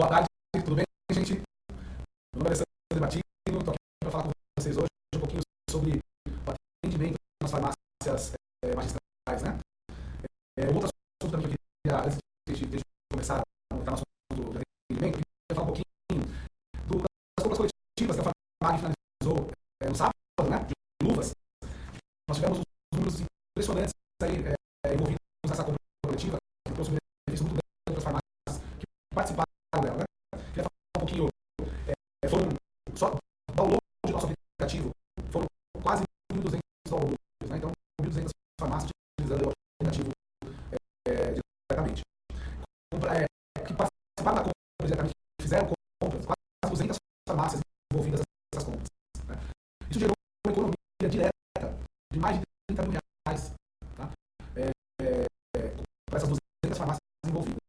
Boa tarde, tudo bem, gente? Meu nome é Alessandro Batino, estou aqui para falar com vocês hoje um pouquinho sobre o atendimento nas farmácias é, magistrais, né? É, outro assunto também que eu queria, antes de, de, de começar a entrar no assunto do atendimento, eu queria falar um pouquinho do, das compras coletivas que a farmácia finalizou é, no sábado, né? De luvas. Nós tivemos uns números impressionantes aí é, envolvidos nessa compra coletiva, que trouxe um benefício muito grande para as farmácias que participaram dela, né? Queria falar um pouquinho, é, foram só download do nosso aplicativo, foram quase 1.200 downloads, né? Então, 1.200 farmácias utilizando o aplicativo é, diretamente. Compra, é, que participaram da compra diretamente, que fizeram compras, quase 200 farmácias envolvidas nessas compras. Né? Isso gerou uma economia direta de mais de 30 mil reais tá? é, é, para essas 200 farmácias envolvidas.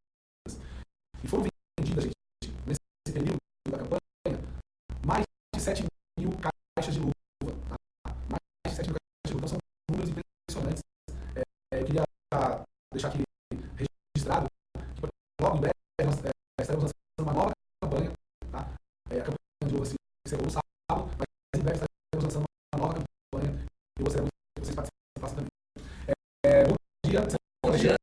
E foram vendidas, gente, nesse período da campanha, mais de 7 mil caixas de luva. Tá? Mais de 7 mil caixas de luva. Então são números impressionantes. É, é, eu queria deixar aqui registrado que logo em breve nós é, estaremos lançando uma nova campanha. Tá? É, a campanha de luva se encerrou no sábado, mas em breve estaremos lançando uma nova campanha e eu gostaria muito que vocês participassem também. É, bom dia, Bom dia.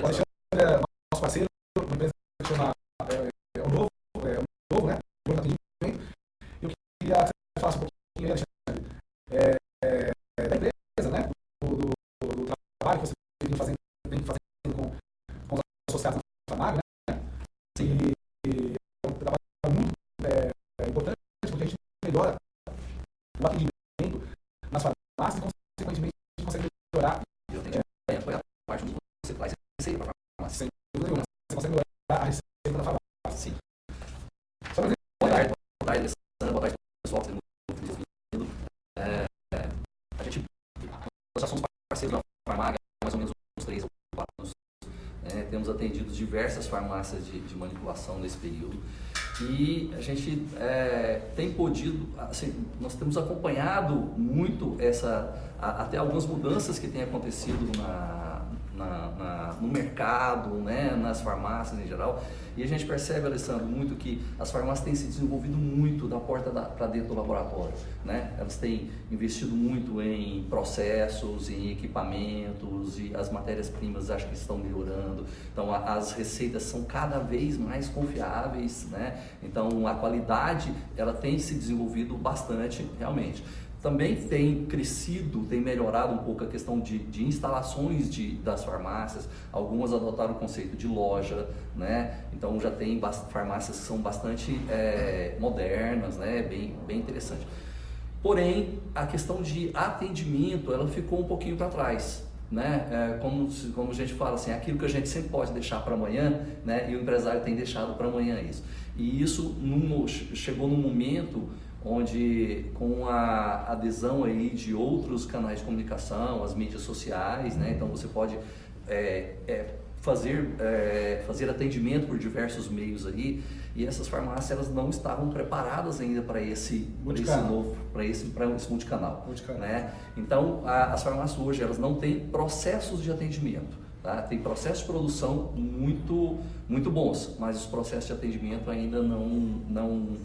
o Alexandre é nosso parceiro, uma empresa que chama é, é o Novo, é o Novo, né? O Novo Atendimento. Eu queria que você falasse um pouquinho, Alexandre, é, é, da empresa, né? Do, do, do trabalho que você vem fazendo, vem fazendo com, com os associados na Famag, né? E, e é um trabalho muito é, é importante, porque a gente melhora o atendimento nas farmácias e, consequentemente, a gente consegue melhorar E eu tenho que apoiar a parte do que você faz receita para farmácia. sem dúvida nenhuma. Você consegue melhorar a receita da farmácia. Sim. Só pra Boa tarde, boa tarde, Alessandra, boa tarde, pessoal, que tem muito vindo. É, é, a gente, nós já somos parceiros da Farmaga há mais ou menos uns 3 ou 4 anos. É, temos atendido diversas farmácias de, de manipulação nesse período. E a gente é, tem podido, assim, nós temos acompanhado muito essa, a- até algumas mudanças que têm acontecido na, na- na- no mercado, né, nas farmácias em geral. E a gente percebe, Alessandro, muito que as farmácias têm se desenvolvido muito da porta para dentro do laboratório. Né? Elas têm investido muito em processos, em equipamentos e as matérias-primas acho que estão melhorando. Então a- as receitas são cada vez mais confiáveis, né? Então a qualidade ela tem se desenvolvido bastante realmente. Também tem crescido, tem melhorado um pouco a questão de, de instalações de, das farmácias. Algumas adotaram o conceito de loja, né? Então já tem farmácias que são bastante eh, modernas, né? Bem, bem interessante. Porém, a questão de atendimento, ela ficou um pouquinho para trás. Né? É, como, como a gente fala assim, aquilo que a gente sempre pode deixar para amanhã, né? e o empresário tem deixado para amanhã isso. E isso num- chegou num momento onde com a adesão aí de outros canais de comunicação, as mídias sociais, né? então você pode é, é, fazer, é, fazer atendimento por diversos meios aí, e essas farmácias elas não estavam preparadas ainda para esse, pra esse Multicanal. novo, para esse, pra esse multicanal. Multicanal. Né? Então, a- as farmácias hoje elas não têm processos de atendimento. Tá? Tem processos de produção muito, muito bons, mas os processos de atendimento ainda não, não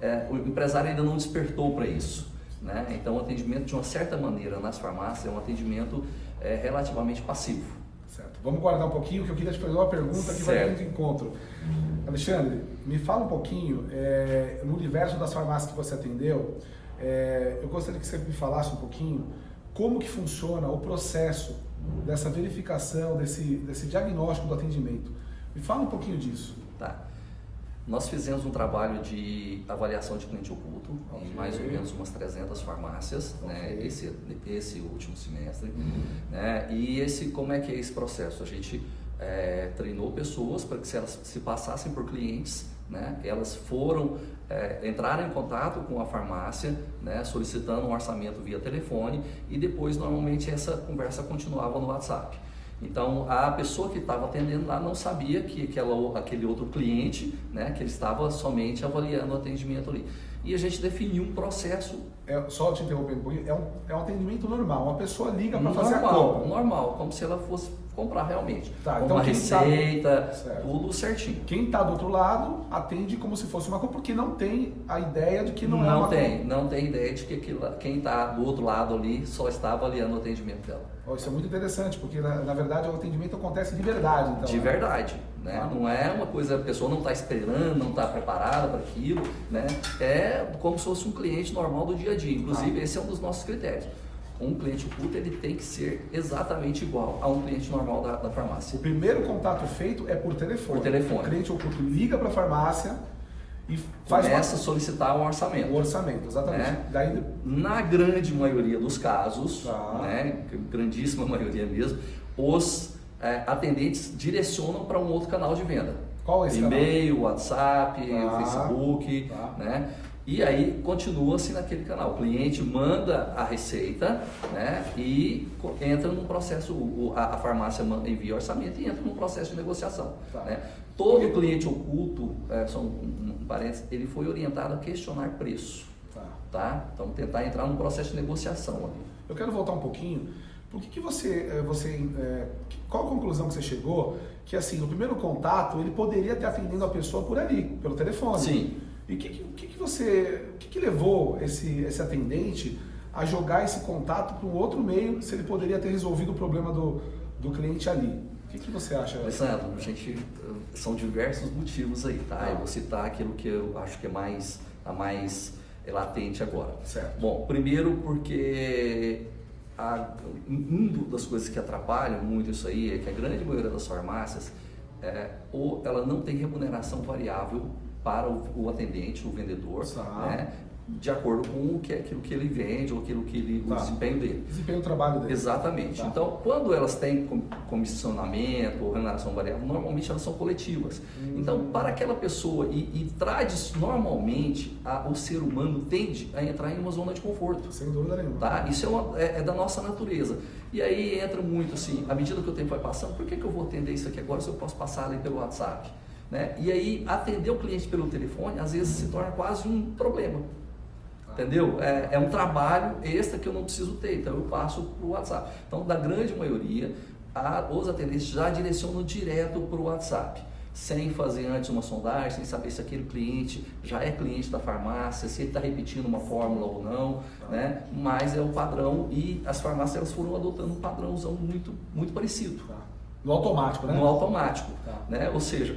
é, o empresário ainda não despertou para isso. Né? Então, o atendimento de uma certa maneira nas farmácias é um atendimento é, relativamente passivo. Certo. Vamos guardar um pouquinho, que eu queria te fazer uma pergunta que vai Certo. vir de encontro. Alexandre, me fala um pouquinho, é, no universo das farmácias que você atendeu, é, eu gostaria que você me falasse um pouquinho como que funciona o processo dessa verificação, desse, desse diagnóstico do atendimento. Me fala um pouquinho disso. Tá. Nós fizemos um trabalho de avaliação de cliente oculto Ok. em mais ou menos umas 300 farmácias, né, Ok. esse, esse último semestre. Né, e esse, como é que é esse processo? A gente é, treinou pessoas para que se elas se passassem por clientes, né, elas foram, é, entraram em contato com a farmácia, né, solicitando um orçamento via telefone e depois normalmente essa conversa continuava no WhatsApp. Então a pessoa que estava atendendo lá não sabia que aquela, aquele outro cliente, né, que ele estava somente avaliando o atendimento ali. E a gente definiu um processo É, só te interrompendo um pouquinho, é um, é um atendimento normal, uma pessoa liga para fazer a normal, compra. normal, como se ela fosse comprar realmente. Tá, com então uma tá- receita, Certo. tudo certinho. Quem está do outro lado atende como se fosse uma compra, porque não tem a ideia de que não, Não, é uma tem, compra. não tem ideia de que aquilo, quem está do outro lado ali só está avaliando o atendimento dela. Ó, Isso é muito interessante, porque na, na verdade o atendimento acontece de verdade. Então, de né? verdade. Né? Ah. Não é uma coisa, a pessoa não está esperando, não está preparada para aquilo. Né? É como se fosse um cliente normal do dia a dia. Inclusive, Ah. esse é um dos nossos critérios. Um cliente oculto ele tem que ser exatamente igual a um cliente normal da, da O farmácia. primeiro contato feito é por telefone. Por telefone. O cliente oculto liga para a farmácia e faz Começa a solicitar um uma- orçamento. o orçamento, exatamente. Né? Daí, Na grande maioria dos casos, Tá. né, grandíssima maioria mesmo, os é, atendentes direcionam para um outro canal de venda. qual é esse canal? E-mail, WhatsApp, Tá. Facebook, Tá. né? E aí continua-se naquele canal. O cliente manda a receita, né? E entra num processo, o- o- a, farmácia envia orçamento e entra num processo de negociação. Tá. Né? Todo cliente oculto, é, só um, um parênteses, ele foi orientado a questionar preço, Tá. tá? Então tentar entrar num processo de negociação ali. Eu quero voltar um pouquinho. Por que, que você, eh, você que- qual a conclusão que você chegou? Que assim, o primeiro contato ele poderia estar atendendo a pessoa por ali, pelo telefone. Sim. E o que, que que você, o que, que levou esse, esse atendente a jogar esse contato para um outro meio, se ele poderia ter resolvido o problema do, do cliente ali? O que, que você acha? Alessandro, a gente são diversos motivos aí, tá? Tá. Eu vou citar aquilo que eu acho que é mais a mais latente agora. Certo. Bom, primeiro porque a, um do- das coisas que atrapalham muito isso aí é que a grande maioria das farmácias é, ou ela não tem remuneração variável para o, o atendente, o vendedor, Tá. né? De acordo com o que, aquilo que ele vende ou aquilo que ele, Tá. o desempenho dele. Desempenho do trabalho dele. Exatamente. Tá. Então, quando elas têm com- comissionamento ou remuneração variável, normalmente elas são coletivas. Hum. Então, para aquela pessoa, e, e tradi- normalmente a- o ser humano tende a entrar em uma zona de conforto. Sem dúvida nenhuma. Tá? Isso é, uma- é- é da nossa natureza. E aí entra muito assim, à medida que o tempo vai passando, por que, que eu vou atender isso aqui agora se eu posso passar ali pelo WhatsApp? Né? E aí atender o cliente pelo telefone às vezes se torna quase um problema. Entendeu? É, é um trabalho extra que eu não preciso ter, então eu passo para o WhatsApp. Então, da grande maioria, a- os atendentes já direcionam direto para o WhatsApp, sem fazer antes uma sondagem, sem saber se aquele cliente já é cliente da farmácia, se ele está repetindo uma fórmula ou não, né? mas é o padrão e as farmácias elas foram adotando um padrãozão muito, muito parecido, Tá. No automático, né? no automático. Tá. Né? Ou seja,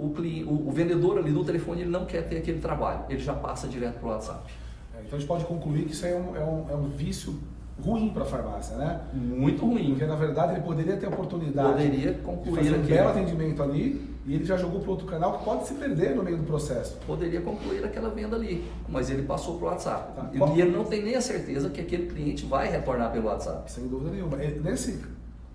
o, o- o vendedor ali no telefone ele não quer ter aquele trabalho, ele já passa direto para o WhatsApp. É, Então a gente pode concluir que isso é um, é um, é um vício ruim para a farmácia, né? Muito ruim. Porque na verdade ele poderia ter a oportunidade Poderia de concluir fazer um aquilo. belo atendimento ali e ele já jogou para outro canal que pode se perder no meio do processo. Poderia concluir aquela venda ali, mas ele passou para o WhatsApp. Tá. E ele não tem nem a certeza que aquele cliente vai retornar pelo WhatsApp. Sem dúvida nenhuma. Nesse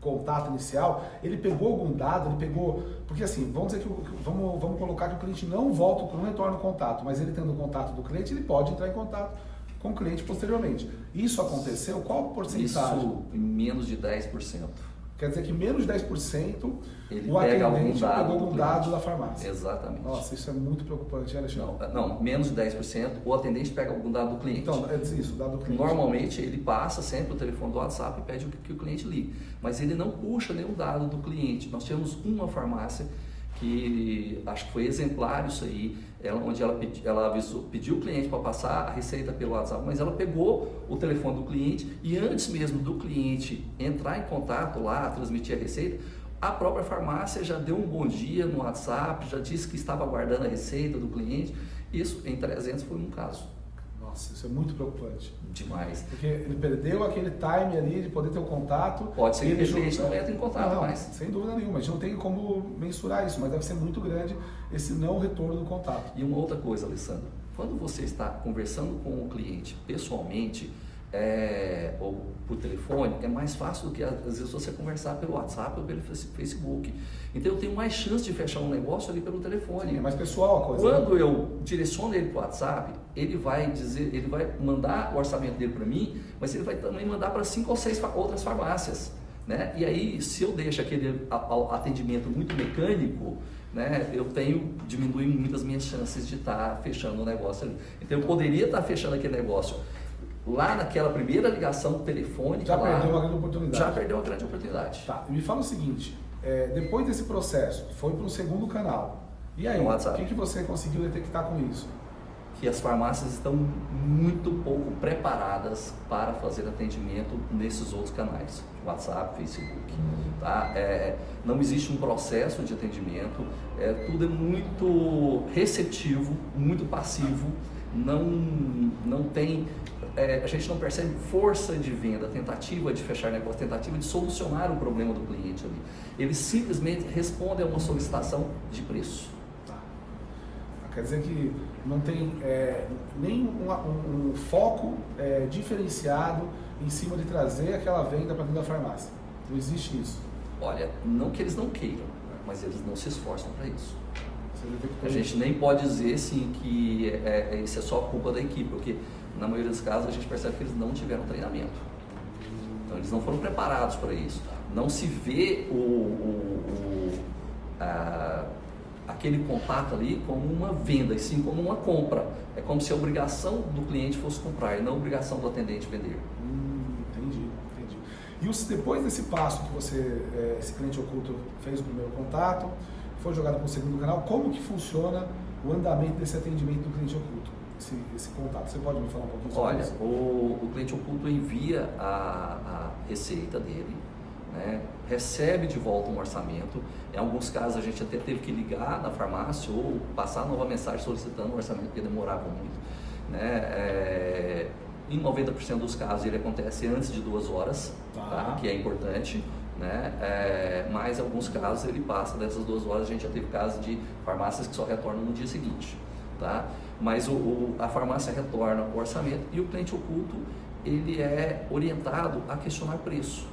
contato inicial, ele pegou algum dado, ele pegou. Porque assim, vamos dizer que o- vamos, vamos colocar que o cliente não volta, não retorna o contato, mas ele tendo o contato do cliente, ele pode entrar em contato com o cliente posteriormente. Isso aconteceu? Qual porcentagem? Isso em menos de 10%. Quer dizer que menos de 10% Ele o pega atendente dado pegou algum dado da farmácia. Exatamente. Nossa, isso é muito preocupante, hein, Alexandre? Não, não, menos de 10%, o atendente pega algum dado do cliente. Então, é isso, dado do cliente. Normalmente ele passa sempre o telefone do WhatsApp e pede que o cliente ligue, mas ele não puxa nenhum dado do cliente. Nós tínhamos uma farmácia que acho que foi exemplar isso aí, ela, onde ela, pedi, ela avisou, pediu o cliente para passar a receita pelo WhatsApp, mas ela pegou o telefone do cliente e antes mesmo do cliente entrar em contato lá, transmitir a receita, a própria farmácia já deu um bom dia no WhatsApp, já disse que estava aguardando a receita do cliente. Isso em 300 foi um caso. Nossa, isso é muito preocupante. Demais. Porque ele perdeu aquele time ali de poder ter o contato. Pode ser que ele jogou- não entre em contato Não, mais. Sem dúvida nenhuma. A gente não tem como mensurar isso, mas deve ser muito grande esse não retorno do contato. E uma outra coisa, Alessandro, quando você está conversando com o cliente pessoalmente é, ou por telefone, é mais fácil do que às vezes você conversar pelo WhatsApp ou pelo Face- Facebook. Então eu tenho mais chance de fechar um negócio ali pelo telefone. É mais pessoal a coisa. né? Quando eu direciono ele para o WhatsApp, ele vai dizer, ele vai mandar o orçamento dele para mim, mas ele vai também mandar para cinco ou seis outras farmácias. Né? E aí, se eu deixo aquele atendimento muito mecânico, né, eu tenho diminuído muito as minhas chances de estar fechando o negócio ali. Então eu poderia estar fechando aquele negócio lá naquela primeira ligação telefônica. Já lá, perdeu uma grande oportunidade. Já perdeu uma grande oportunidade. Tá, me fala o seguinte, é, depois desse processo, foi para um segundo canal. E aí, o que, que você conseguiu detectar com isso? que as farmácias estão muito pouco preparadas para fazer atendimento nesses outros canais, WhatsApp, Facebook. Tá? É, não existe um processo de atendimento, é, tudo é muito receptivo, muito passivo, não, não tem, é, a gente não percebe força de venda, tentativa de fechar negócio, tentativa de solucionar o problema do cliente ali. Eles simplesmente respondem a uma solicitação de preço. Tá. Quer dizer que não tem é, nem um, um- um foco é, diferenciado em cima de trazer aquela venda para dentro da farmácia. Não existe isso. Olha, não que eles não queiram, mas eles não se esforçam para isso. A gente nem pode dizer sim que é, é- isso é só culpa da equipe, porque na maioria dos casos a gente percebe que eles não tiveram treinamento. Então eles não foram preparados para isso. Não se vê o, o- o- a- aquele contato ali como uma venda, e sim como uma compra. É como se a obrigação do cliente fosse comprar e não a obrigação do atendente vender. Hum, entendi, entendi. E os- depois desse passo que você, é, esse cliente oculto fez o primeiro contato, foi jogado para o segundo canal, como que funciona o andamento desse atendimento do cliente oculto, esse, esse contato? Você pode me falar um pouquinho sobre Olha, isso? o, o cliente oculto envia a, a receita dele, né, recebe de volta um orçamento. Em alguns casos a gente até teve que ligar na farmácia ou passar nova mensagem solicitando um orçamento porque demorava muito. Né? É, em 90% dos casos ele acontece antes de duas horas, Tá. tá, que é importante. Né? É, mas em alguns casos ele passa dessas duas horas, a gente já teve casos de farmácias que só retornam no dia seguinte. Tá? Mas o, o- a farmácia retorna o orçamento e o cliente oculto ele é orientado a questionar preço.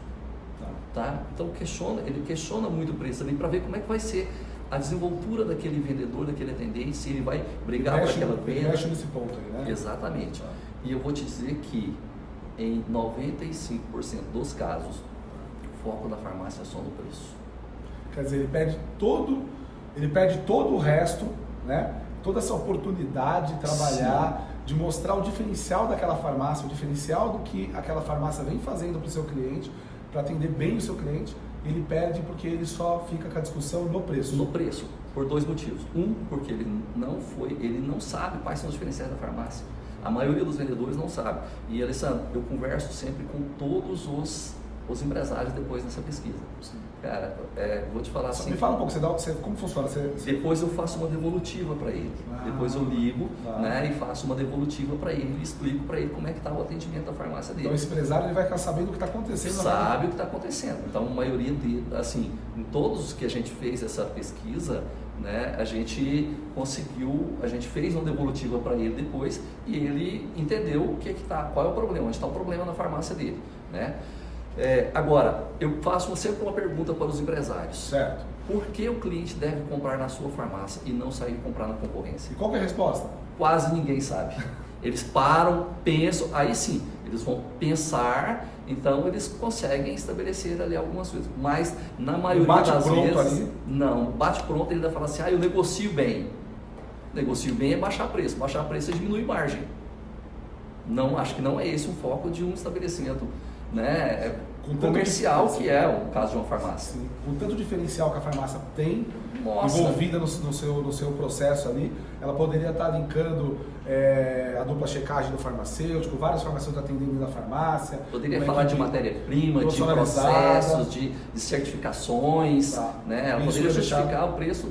Tá. Tá? Então questiona, ele questiona muito o preço ali para ver como é que vai ser a desenvoltura daquele vendedor, daquele atendente, se ele vai brigar mexe, aquela ele venda. mexe nesse ponto aí, né? Exatamente. E eu vou te dizer que em 95% dos casos, o foco da farmácia é só no preço. Quer dizer, ele perde todo, ele perde todo o resto, né? Toda essa oportunidade de trabalhar, de mostrar o diferencial daquela farmácia, o diferencial do que aquela farmácia vem fazendo para o seu cliente, para atender bem o seu cliente. Ele perde porque ele só fica com a discussão no preço. No preço, por dois motivos. Um, porque ele não foi, ele não sabe quais são os diferenciais da farmácia. A maioria dos vendedores não sabe. E Alessandro, eu converso sempre com todos os, os empresários depois dessa pesquisa. Sim. Cara, é, vou te falar Só assim. Me fala um pouco, você dá, você, como funciona? Você, Depois eu faço uma devolutiva para ele. Ah, Depois eu ligo tá. né, e faço uma devolutiva para ele e explico para ele como é que está o atendimento da farmácia dele. então esse empresário ele vai ficar sabendo o que está acontecendo. sabe o que está acontecendo. Então, a maioria de, assim, em todos os que a gente fez essa pesquisa, né, a gente conseguiu, a gente fez uma devolutiva para ele depois e ele entendeu o que que tá, qual é o problema, onde está o problema na farmácia dele, né? É, agora, eu faço sempre uma pergunta para os empresários. Certo. Por que o cliente deve comprar na sua farmácia e não sair comprar na concorrência? E qual que é a resposta? quase ninguém sabe. Eles param, pensam, aí sim, eles vão pensar, então eles conseguem estabelecer ali algumas coisas. Mas na maioria bate das pronto vezes, ali? não, bate pronto ele ainda fala assim, ah, eu negocio bem. Negocio bem é baixar preço, baixar preço é diminuir margem. Não, acho que não é esse o foco de um estabelecimento né, Com comercial que é o caso de uma farmácia. Assim, o tanto diferencial que a farmácia tem Nossa. envolvida no, no seu, no seu processo ali, ela poderia estar linkando é, a dupla checagem do farmacêutico, vários farmacêuticos atendendo na farmácia. Poderia falar de matéria-prima, de processos, de, de certificações, Tá. né? Ela poderia é justificar o preço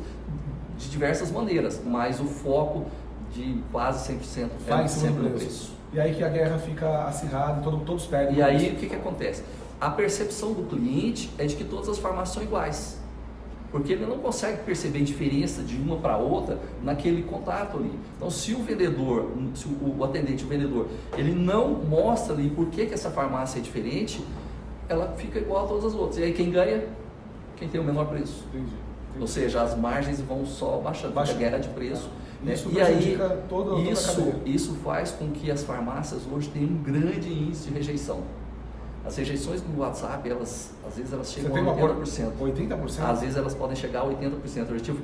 de diversas maneiras, mas o foco de quase 100% Vai é cima sempre no preço. preço. E aí que a guerra fica acirrada todo, todos perdem. E aí o que, que acontece? A percepção do cliente é de que todas as farmácias são iguais. Porque ele não consegue perceber diferença de uma para outra naquele contato ali. Então, se o vendedor, se o, atendente, o vendedor, ele não mostra ali por que, que essa farmácia é diferente, ela fica igual a todas as outras. E aí quem ganha? Quem tem o menor preço. Entendi. entendi. Ou seja, as margens vão só baixando, Baixa- guerra de preço. né? Isso E aí, toda- toda isso, isso faz com que as farmácias hoje tenham um grande índice de rejeição. As rejeições no WhatsApp, elas, às vezes elas chegam a uma 80%. 80%? Às vezes elas podem chegar a 80%. Eu já tive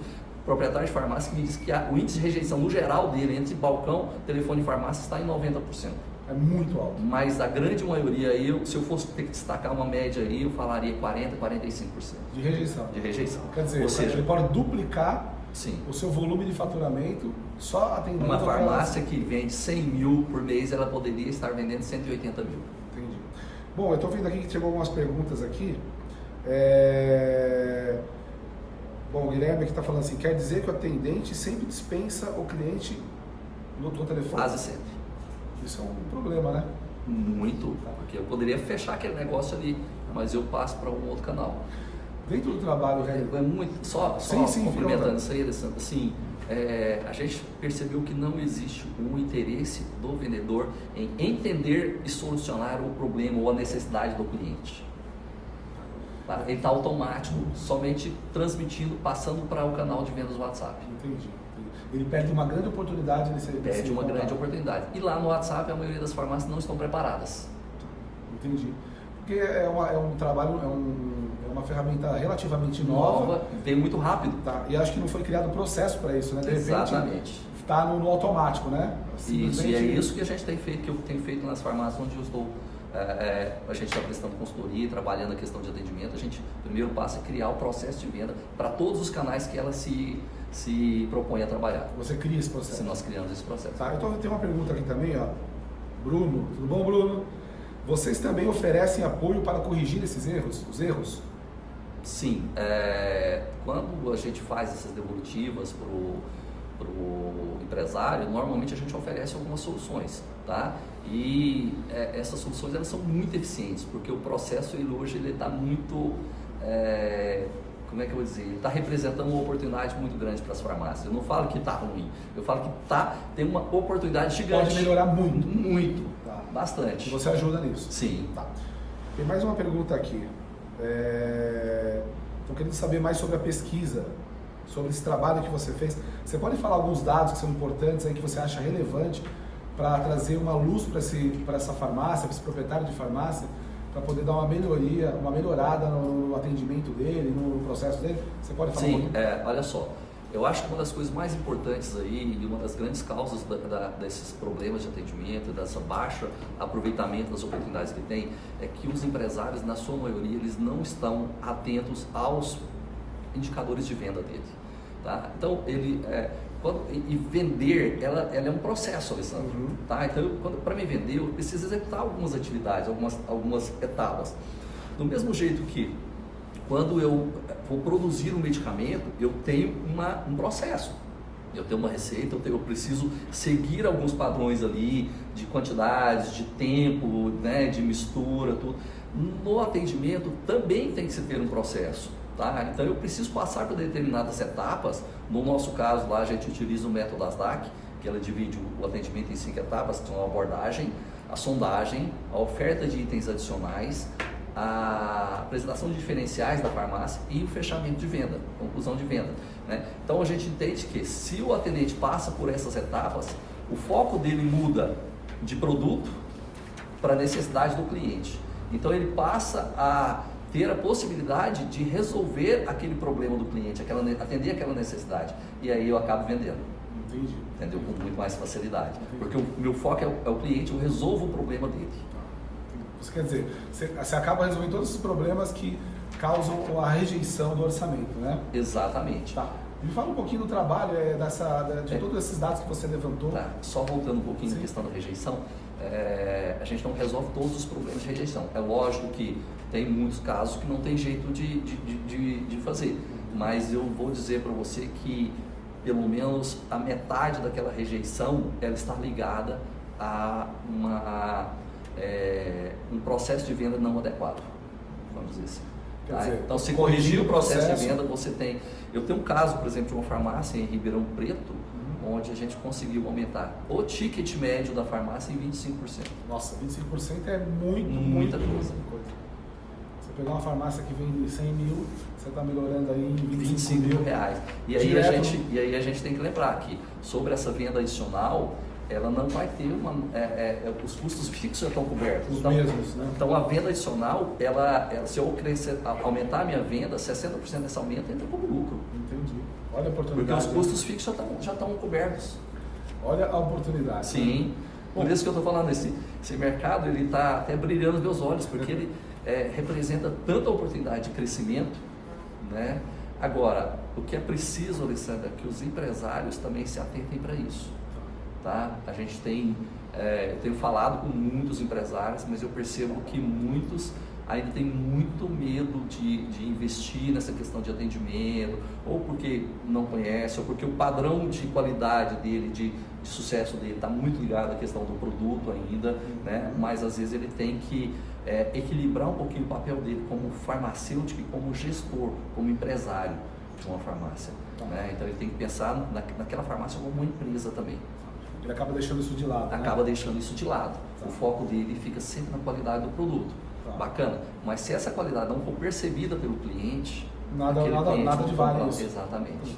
proprietário de farmácia que me disse que a- o índice de rejeição no geral dele, entre balcão, telefone e farmácia, está em 90%. É muito alto. Mas a grande maioria, eu, se eu fosse ter que destacar uma média aí, eu falaria 40, 45% De rejeição. de rejeição. Quer dizer, Ou seja, ele pode duplicar sim, o seu volume de faturamento só atendendo uma farmácia que vende 100 mil por mês, ela poderia estar vendendo 180 mil. Bom, eu estou vendo aqui que chegou algumas perguntas aqui. É... Bom, o Guilherme aqui está falando assim, quer dizer que o atendente sempre dispensa o cliente no, no telefone? Quase sempre. Isso é um problema, né? Muito, porque eu poderia fechar aquele negócio ali, mas eu passo para um outro canal. Dentro do trabalho, É, né? é muito, só, só Sim, sim, complementando isso aí, Alessandro, assim, é, a gente percebeu que não existe um interesse do vendedor em entender e solucionar o problema ou a necessidade do cliente. Tá? Ele está automático, somente transmitindo, passando para o canal de vendas do WhatsApp. Entendi. Ele perde uma grande oportunidade nesse Perde uma contato. grande oportunidade. E lá no WhatsApp, a maioria das farmácias não estão preparadas. Entendi. Porque é, uma, é um trabalho, é, um, uma ferramenta relativamente nova. Nova, vem muito rápido. Tá? E acho que não foi criado processo para isso, né? De Exatamente. está no, no automático, né? Isso, e é isso que a gente tem feito, que eu tenho feito nas farmácias onde eu estou. é, é, a gente está prestando consultoria, trabalhando a questão de atendimento. A gente, o primeiro passo é criar o processo de venda para todos os canais que ela se, se propõe a trabalhar. Você cria esse processo. Se nós criamos esse processo. Tá, então tem uma pergunta aqui também, ó. Bruno, tudo bom, Bruno? Vocês também oferecem apoio para corrigir esses erros, os erros? Sim, é, quando a gente faz essas devolutivas para o empresário, normalmente a gente oferece algumas soluções, tá? E é, essas soluções elas são muito eficientes, porque o processo ele hoje ele está muito, é, como é que eu vou dizer, ele está representando uma oportunidade muito grande para as farmácias. Eu não falo que está ruim, eu falo que tá, tem uma oportunidade gigante. Pode melhorar muito. Muito, Tá. bastante. E você ajuda nisso. Sim. Tá. Tem mais uma pergunta aqui. Estou querendo saber mais sobre a pesquisa, sobre esse trabalho que você fez. Você pode falar alguns dados que são importantes aí que você acha relevante para trazer uma luz para essa farmácia, para esse proprietário de farmácia, para poder dar uma melhoria, uma melhorada no, no atendimento dele, no processo dele? Você pode falar um Sim, pouquinho? é, olha só. Eu acho que uma das coisas mais importantes aí e uma das grandes causas da, da, desses problemas de atendimento, dessa baixa aproveitamento das oportunidades que tem, é que os empresários, na sua maioria, eles não estão atentos aos indicadores de venda dele. Tá? Então, ele, é, quando, e, vender, ela, ela é um processo, Alessandro. Uhum. Tá? Então, para me vender, eu preciso executar algumas atividades, algumas, algumas etapas. Do mesmo jeito que quando eu vou produzir um medicamento, eu tenho uma, um processo. Eu tenho uma receita, eu, tenho, eu preciso seguir alguns padrões ali de quantidades, de tempo, né, de mistura, tudo. No atendimento também tem que se ter um processo. Tá? Então eu preciso passar por determinadas etapas. No nosso caso lá a gente utiliza o método ASDAC, que ela divide o atendimento em cinco etapas, que são a abordagem, a sondagem, a oferta de itens adicionais, a apresentação de diferenciais da farmácia e o fechamento de venda, conclusão de venda. Né? Então a gente entende que se o atendente passa por essas etapas, o foco dele muda de produto para a necessidade do cliente. Então ele passa a ter a possibilidade de resolver aquele problema do cliente, aquela, atender aquela necessidade. E aí eu acabo vendendo. Entendi. Entendeu? Com muito mais facilidade. Porque o meu foco é o, é o cliente, eu resolvo o problema dele. Você quer dizer, você, você acaba resolvendo todos os problemas que causam a rejeição do orçamento, né? Exatamente. Tá. Me fala um pouquinho do trabalho, é, dessa, de É. todos esses dados que você levantou. Tá, Só voltando um pouquinho Sim. na questão da rejeição, é, a gente não resolve todos os problemas de rejeição. É lógico que tem muitos casos que não tem jeito de, de, de, de- de fazer, mas eu vou dizer para você que pelo menos a metade daquela rejeição ela está ligada a uma, é, um processo de venda não adequado, vamos dizer assim. Tá? dizer, então, se corrigir o processo, processo- de venda, você tem. Eu tenho um caso, por exemplo, de uma farmácia em Ribeirão Preto, Uhum. onde a gente conseguiu aumentar o ticket médio da farmácia em 25%. Nossa, 25% é muito, Muita muito, coisa. Você pegar uma farmácia que vende 100 mil, você está melhorando aí em 25, 25 mil reais. E aí, a gente, e aí a gente tem que lembrar que sobre essa venda adicional, ela não vai ter uma. é, é, é, os custos fixos já estão cobertos. Os mesmos, né? Então a venda adicional, ela, ela- se eu crescer, aumentar a minha venda, 60% desse aumento entra como lucro. Entendi. Olha a Porque oportunidade. os custos fixos já estão, já estão cobertos. Olha a oportunidade. Sim. Por isso que eu estou falando, esse, esse mercado ele está até brilhando meus olhos, porque ele é, representa tanta oportunidade de crescimento, né? Agora, o que é preciso, Alessandra, é que os empresários também se atentem para isso, tá? A gente tem, é, eu tenho falado com muitos empresários, mas eu percebo que muitos ainda tem muito medo de, de investir nessa questão de atendimento, ou porque não conhece, ou porque o padrão de qualidade dele, de, de sucesso dele, está muito ligado à questão do produto ainda, né? mas às vezes ele tem que é, equilibrar um pouquinho o papel dele como farmacêutico e como gestor, como empresário de uma farmácia. Tá. Né? Então ele tem que pensar na, naquela farmácia como uma empresa também. Ele acaba deixando isso de lado. Né? Acaba né? deixando isso de lado. Tá. O foco dele fica sempre na qualidade do produto. Tá. Bacana. Mas se essa qualidade não for percebida pelo cliente, nada, nada, cliente nada de vale isso. Exatamente.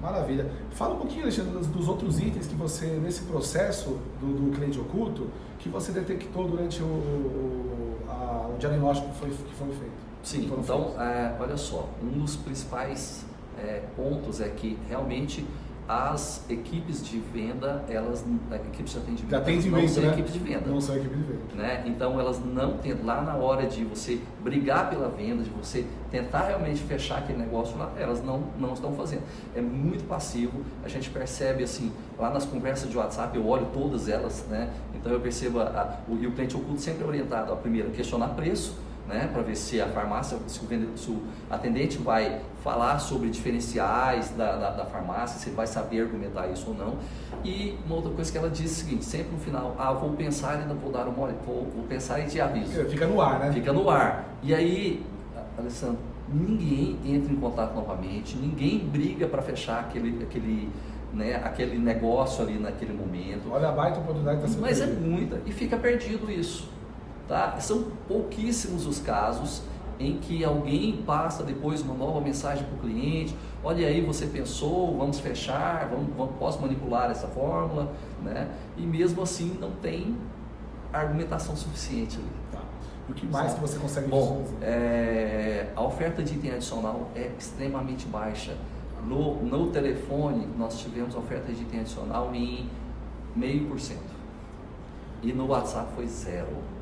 Maravilha. Fala um pouquinho, Alexandre, dos outros itens que você, nesse processo do, do cliente oculto, que você detectou durante o, o, a, o diagnóstico que foi, que foi feito. Sim, então, é, olha só, um dos principais é, pontos é que realmente as equipes de venda, elas, equipes de atendimento, de atendimento não são né? equipes de venda. Não são equipes de venda. Né? Então elas não têm, lá na hora de você brigar pela venda, de você tentar realmente fechar aquele negócio lá, elas não, não estão fazendo. É muito passivo, a gente percebe assim, lá nas conversas de WhatsApp, eu olho todas elas, né? Então eu percebo, a, a, o, e o cliente oculto sempre é orientado a primeiro questionar preço, né, para ver se a farmácia, se o, vendedor, se o, atendente vai falar sobre diferenciais da, da, da, farmácia, se ele vai saber argumentar isso ou não. E uma outra coisa que ela diz é o seguinte, sempre no final, ah, vou pensar e ainda vou dar uma vou, vou pensar e te aviso. Fica no ar, né? Fica no ar. E aí, Alessandro, ninguém entra em contato novamente, ninguém briga para fechar aquele, aquele, né, aquele negócio ali naquele momento. Olha a baita oportunidade da Mas é muita, e fica perdido isso. Tá? São pouquíssimos os casos em que alguém passa depois uma nova mensagem para o cliente, olha aí, você pensou, vamos fechar, vamos, vamos, posso manipular essa fórmula, né? E mesmo assim não tem argumentação suficiente ali. Tá. E o que mais que você consegue Bom, é, a oferta de item adicional é extremamente baixa. No, no telefone, nós tivemos oferta de item adicional em meio por cento. E no WhatsApp foi zero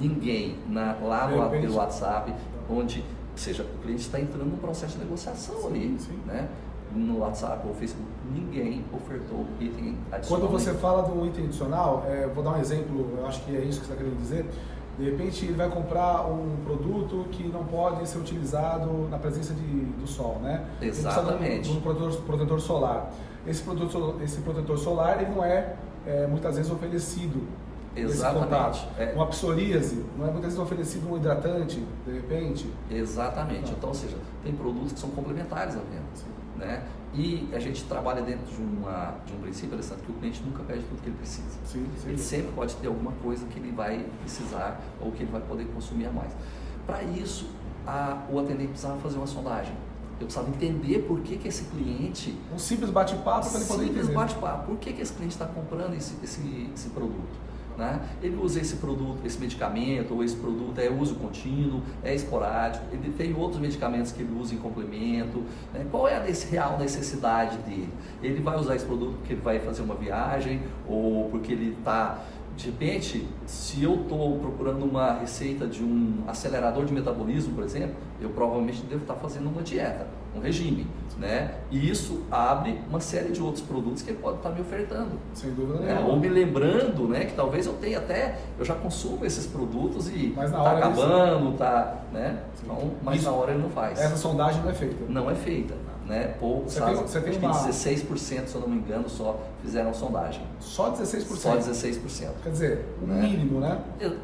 ninguém na, lá no, pelo WhatsApp, onde, seja, o cliente está entrando num processo de negociação sim, ali, sim. né? no WhatsApp ou Facebook, ninguém ofertou item adicional. Quando você fala do item adicional, é, vou dar um exemplo, eu acho que é isso que você está querendo dizer. De repente ele vai comprar um produto que não pode ser utilizado na presença de, do sol, né? Exatamente. um, um protetor, protetor, solar. Esse, produto, esse protetor solar ele não é, é muitas vezes oferecido Exatamente. É. Uma psoríase, não é muitas vezes oferecido um hidratante, de repente? Exatamente. Então, ou seja, tem produtos que são complementares à venda. Sim. Né? E a gente trabalha dentro de, uma, de um princípio, Alessandro, que o cliente nunca pede tudo que ele precisa. Sim, sim. Ele sempre pode ter alguma coisa que ele vai precisar ou que ele vai poder consumir a mais. Para isso, a, o atendente precisava fazer uma sondagem. Eu precisava entender por que, que esse cliente. Um simples bate-papo para ele poder entender. Simples bate-papo. Por que, que esse cliente está comprando esse, esse, esse produto? Né? Ele usa esse produto, esse medicamento ou esse produto é uso contínuo, é esporádico, ele tem outros medicamentos que ele usa em complemento. Né? Qual é a real necessidade dele? Ele vai usar esse produto porque ele vai fazer uma viagem ou porque ele está de repente, se eu estou procurando uma receita de um acelerador de metabolismo, por exemplo, eu provavelmente devo estar fazendo uma dieta, um regime, né? E isso abre uma série de outros produtos que ele pode estar me ofertando. Sem dúvida né? Ou me lembrando, né, que talvez eu tenha até, eu já consumo esses produtos e está acabando, está, né? Então, mas isso, na hora ele não faz. Essa sondagem não é feita. Não é feita né? Poucos, você tem, você tem uma... 16%, se eu não me engano, só fizeram sondagem. Só 16%? Só 16%. Quer dizer, o né? mínimo, né? Eu,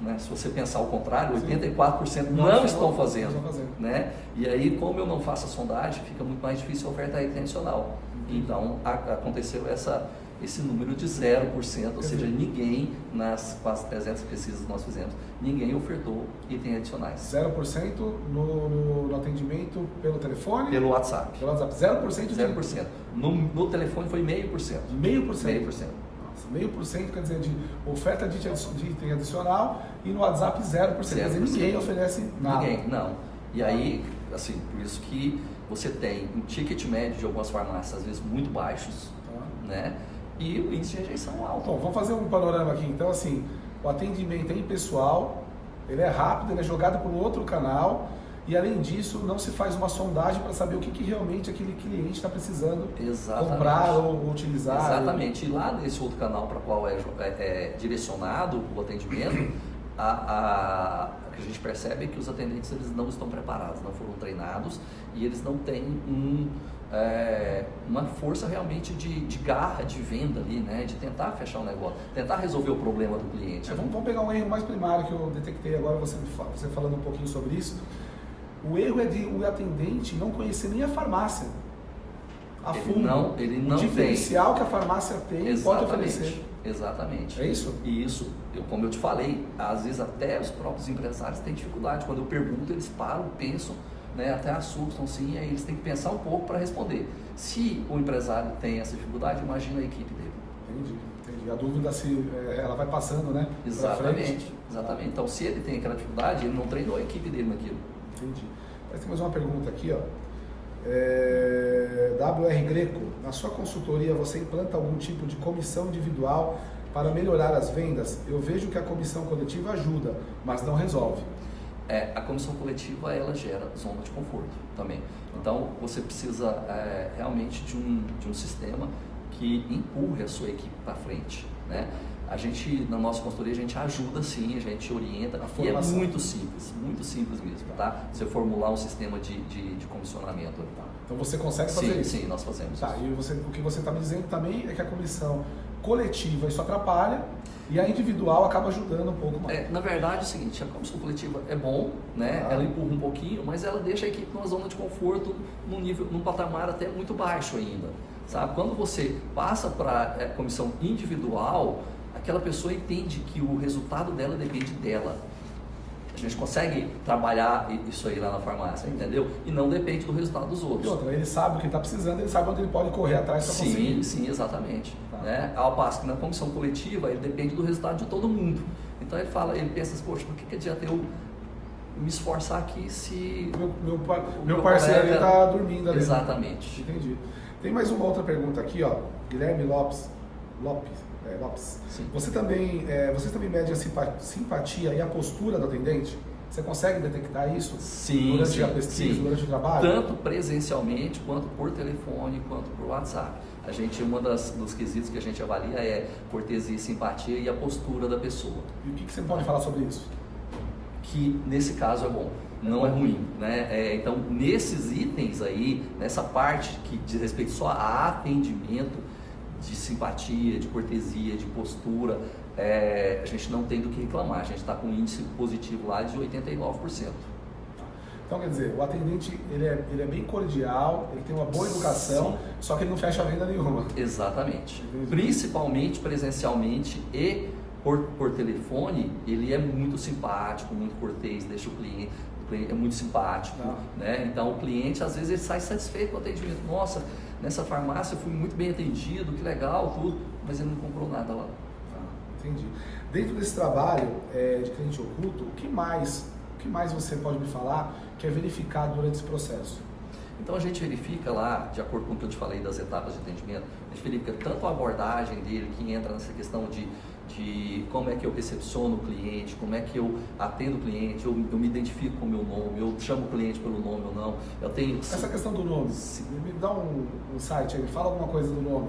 né? Se você pensar ao contrário, 84% não, não estão fazendo, não fazendo. Né? E aí, como eu não faço a sondagem, fica muito mais difícil a oferta intencional. Uhum. Então, a, aconteceu essa esse número de 0%, ou seja, ninguém, nas quase 300 pesquisas que nós fizemos, ninguém ofertou itens adicionais. 0% no, no, no, atendimento pelo telefone? Pelo WhatsApp. Pelo WhatsApp, 0%? De... 0%. No, no telefone foi meio por cento. Meio por cento? Meio por cento. Meio por cento quer dizer de oferta de, de item adicional e no WhatsApp 0%. 0%. Quer dizer, ninguém oferece nada. Ninguém, não. E aí, assim, por isso que você tem um ticket médio de algumas farmácias, às vezes muito baixos, tá. né? E o índice de rejeição alto. Bom, vamos fazer um panorama aqui. Então, assim, o atendimento é impessoal, ele é rápido, ele é jogado por outro canal e, além disso, não se faz uma sondagem para saber o que, que realmente aquele cliente está precisando Exatamente. comprar ou utilizar. Exatamente. E lá nesse outro canal para qual é, é, é, direcionado o atendimento, a, a, que a gente percebe é que os atendentes eles não estão preparados, não foram treinados e eles não têm um é, uma força realmente de, de, garra de venda ali, né? De tentar fechar o negócio, tentar resolver o problema do cliente. É, vamos, vamos, pegar um erro mais primário que eu detectei agora, você, você falando um pouquinho sobre isso. O erro é de o atendente não conhecer nem a farmácia. A ele fundo. Não, ele não o diferencial tem. que a farmácia tem Exatamente. pode oferecer. Exatamente. É isso? E isso, eu, como eu te falei, às vezes até os próprios empresários têm dificuldade. Quando eu pergunto, eles param, pensam né, até assustam sim, aí eles têm que pensar um pouco para responder. Se o empresário tem essa dificuldade, imagina a equipe dele. Entendi, entendi. A dúvida se é, ela vai passando, né? Exatamente, exatamente. Então, se ele tem aquela dificuldade, ele não treinou a equipe dele naquilo. Entendi. Mas tem mais uma pergunta aqui, ó. É, WR Greco, na sua consultoria você implanta algum tipo de comissão individual para melhorar as vendas? Eu vejo que a comissão coletiva ajuda, mas não resolve é, a comissão coletiva ela gera zona de conforto também. Então você precisa é, realmente de um, de um sistema que empurre a sua equipe para frente, né? A gente, na nossa consultoria, a gente ajuda sim, a gente orienta, e é muito simples, muito simples mesmo, tá? Você formular um sistema de, de, de comissionamento. Tá? Então você consegue fazer sim, isso? Sim, nós fazemos. Tá, e você, o que você está me dizendo também é que a comissão coletiva isso atrapalha e a individual acaba ajudando um pouco mais. É, na verdade é o seguinte, a comissão coletiva é bom, né? Ah. Ela empurra um pouquinho, mas ela deixa a equipe numa zona de conforto num nível, num patamar até muito baixo ainda. Sabe? Quando você passa para é, comissão individual, aquela pessoa entende que o resultado dela depende dela. A gente consegue trabalhar isso aí lá na farmácia, entendeu? E não depende do resultado dos outros. E outra, ele sabe o que está precisando, ele sabe onde ele pode correr atrás para conseguir. Sim, sim, exatamente. Né? Ao passo que na comissão coletiva, ele depende do resultado de todo mundo. Então ele fala, ele pensa, poxa, por que, que adianta eu me esforçar aqui se. Meu, meu, meu, meu parceiro está dormindo ali. Exatamente. Entendi. Tem mais uma outra pergunta aqui, ó. Guilherme Lopes. Lopes é, Lopes. Sim. Você também, é, você também mede a simpatia e a postura do atendente? Você consegue detectar isso sim, durante sim, a pesquisa, sim. durante o trabalho? Tanto presencialmente, quanto por telefone, quanto por WhatsApp. A gente, uma das, dos quesitos que a gente avalia é cortesia simpatia e a postura da pessoa. E o que, que você pode falar sobre isso? Que nesse caso é bom, não é ruim. Né? É, então, nesses itens aí, nessa parte que diz respeito só a atendimento, de simpatia, de cortesia, de postura, é, a gente não tem do que reclamar. A gente está com um índice positivo lá de 89%. Então, quer dizer, o atendente ele é, ele é bem cordial, ele tem uma boa educação, Sim. só que ele não fecha a venda nenhuma. Exatamente. Principalmente presencialmente e por, por telefone, ele é muito simpático, muito cortês, deixa o cliente, o cliente é muito simpático. Ah. Né? Então, o cliente, às vezes, ele sai satisfeito com o atendimento. Nossa, nessa farmácia eu fui muito bem atendido, que legal, tudo, mas ele não comprou nada lá. Ah, entendi. Dentro desse trabalho é, de cliente oculto, o que mais, que mais você pode me falar que é verificado durante esse processo? Então a gente verifica lá, de acordo com o que eu te falei das etapas de atendimento, a gente verifica tanto a abordagem dele, que entra nessa questão de, de como é que eu recepciono o cliente, como é que eu atendo o cliente, eu, eu me identifico com o meu nome, eu chamo o cliente pelo nome ou não. Eu tenho. Essa questão do nome, me dá um, um site aí, fala alguma coisa do nome.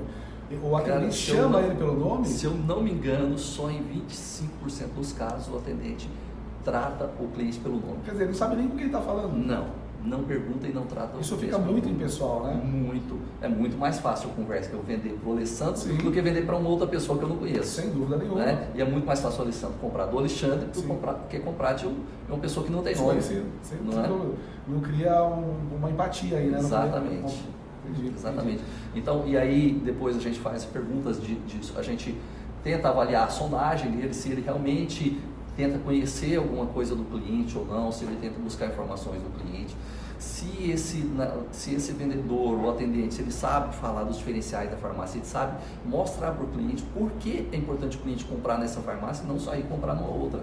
O atendente chama não, ele pelo nome? Se eu não me engano, só em 25% dos casos o atendente trata o cliente pelo nome. Quer dizer, ele não sabe nem com quem ele está falando. Não não pergunta e não trata Isso fica muito impessoal, né? Muito. É muito mais fácil a conversa que eu vender para o Alessandro Sim. do que vender para uma outra pessoa que eu não conheço. Sem dúvida nenhuma. Né? E é muito mais fácil o Alessandro comprar do Alexandre do comprar, que comprar de uma pessoa que não tem nome. Sim, sim. Não, é? não cria um, uma empatia aí, né? Exatamente. Entendi, Exatamente. Entendi. Então, e aí depois a gente faz perguntas de, disso. A gente tenta avaliar a sondagem dele, se ele realmente tenta conhecer alguma coisa do cliente ou não, se ele tenta buscar informações do cliente se esse, se esse vendedor ou atendente, se ele sabe falar dos diferenciais da farmácia, ele sabe mostrar para o cliente por que é importante o cliente comprar nessa farmácia e não só ir comprar numa outra.